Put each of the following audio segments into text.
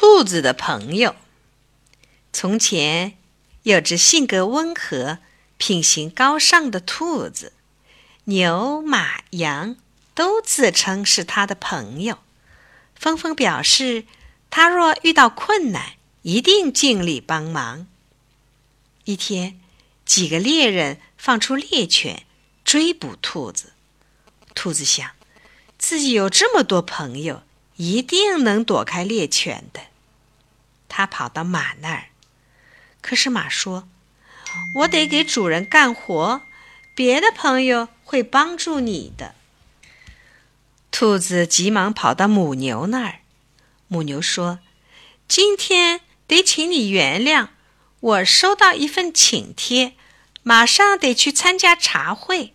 兔子的朋友。从前有只性格温和、品行高尚的兔子，牛、马、羊都自称是他的朋友，纷纷表示他若遇到困难，一定尽力帮忙。一天，几个猎人放出猎犬追捕兔子，兔子想，自己有这么多朋友。一定能躲开猎犬的。他跑到马那儿，可是马说：“我得给主人干活，别的朋友会帮助你的。”兔子急忙跑到母牛那儿，母牛说：“今天得请你原谅，我收到一份请帖，马上得去参加茶会。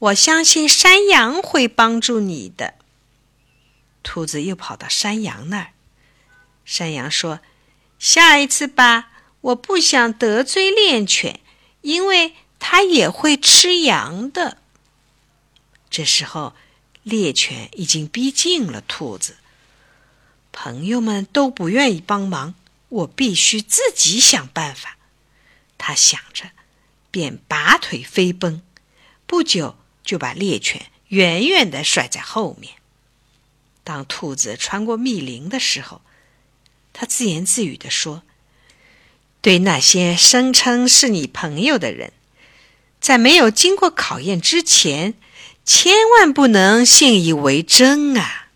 我相信山羊会帮助你的。”兔子又跑到山羊那儿。山羊说：“下一次吧，我不想得罪猎犬，因为它也会吃羊的。”这时候，猎犬已经逼近了兔子。朋友们都不愿意帮忙，我必须自己想办法。他想着，便拔腿飞奔，不久就把猎犬远远的甩在后面。当兔子穿过密林的时候，他自言自语地说：“对那些声称是你朋友的人，在没有经过考验之前，千万不能信以为真啊！”